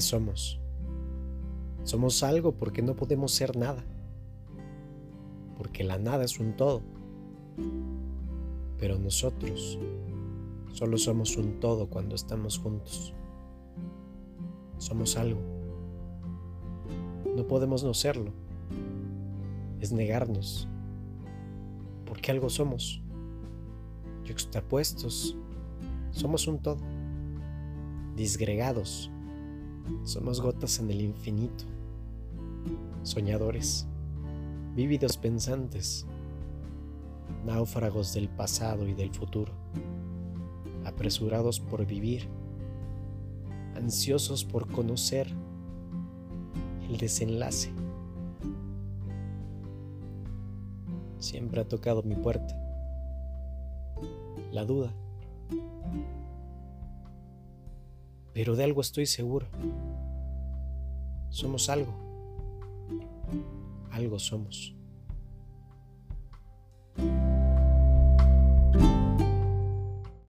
somos? Somos algo porque no podemos ser nada, porque la nada es un todo, pero nosotros solo somos un todo cuando estamos juntos. Somos algo. No podemos no serlo. Es negarnos, porque algo somos. Juxtapuestos, somos un todo. Disgregados, somos gotas en el infinito. Soñadores, vívidos pensantes, náufragos del pasado y del futuro, apresurados por vivir, ansiosos por conocer el desenlace. Siempre ha tocado mi puerta. La duda, pero de algo estoy seguro. Somos algo algo somos.